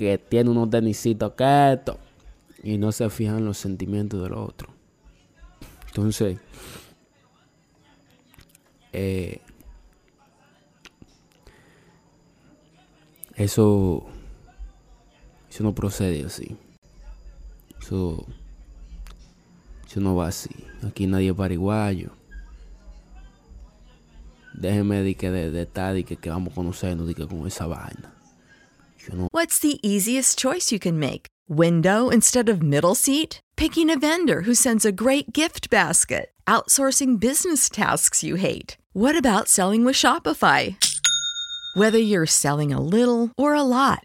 Que tiene unos denisitos que esto y no se fijan en los sentimientos del otro. Entonces, eh, eso, eso no procede así. Eso, eso no va así. Aquí nadie es pariguayo. Déjeme de que de, de que, que vamos a conocernos de que con esa vaina. What's the easiest choice you can make? Window instead of middle seat? Picking a vendor who sends a great gift basket? Outsourcing business tasks you hate? What about selling with Shopify? Whether you're selling a little or a lot,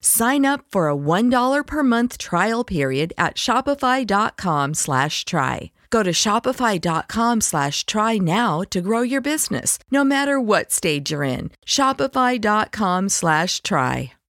Sign up for a $1 per month trial period at shopify.com slash try. Go to shopify.com slash try now to grow your business, no matter what stage you're in. Shopify.com slash try.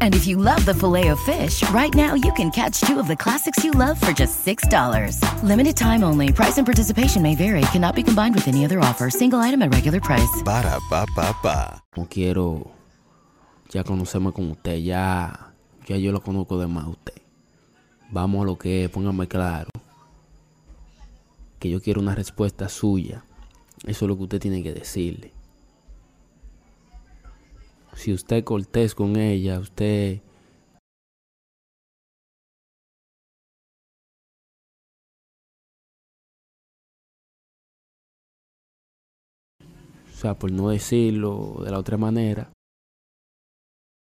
And if you love the filet of fish, right now you can catch two of the classics you love for just $6. Limited time only. Price and participation may vary. Cannot be combined with any other offer. Single item at regular price. Ba da ba ba ba. No quiero ya conocerme con usted, ya, ya yo lo conozco de más a usted. Vamos a lo que es, póngame claro. Que yo quiero una respuesta suya. Eso es lo que usted tiene que decirle. Si usted cortés con ella, usted o sea, por no decirlo de la otra manera,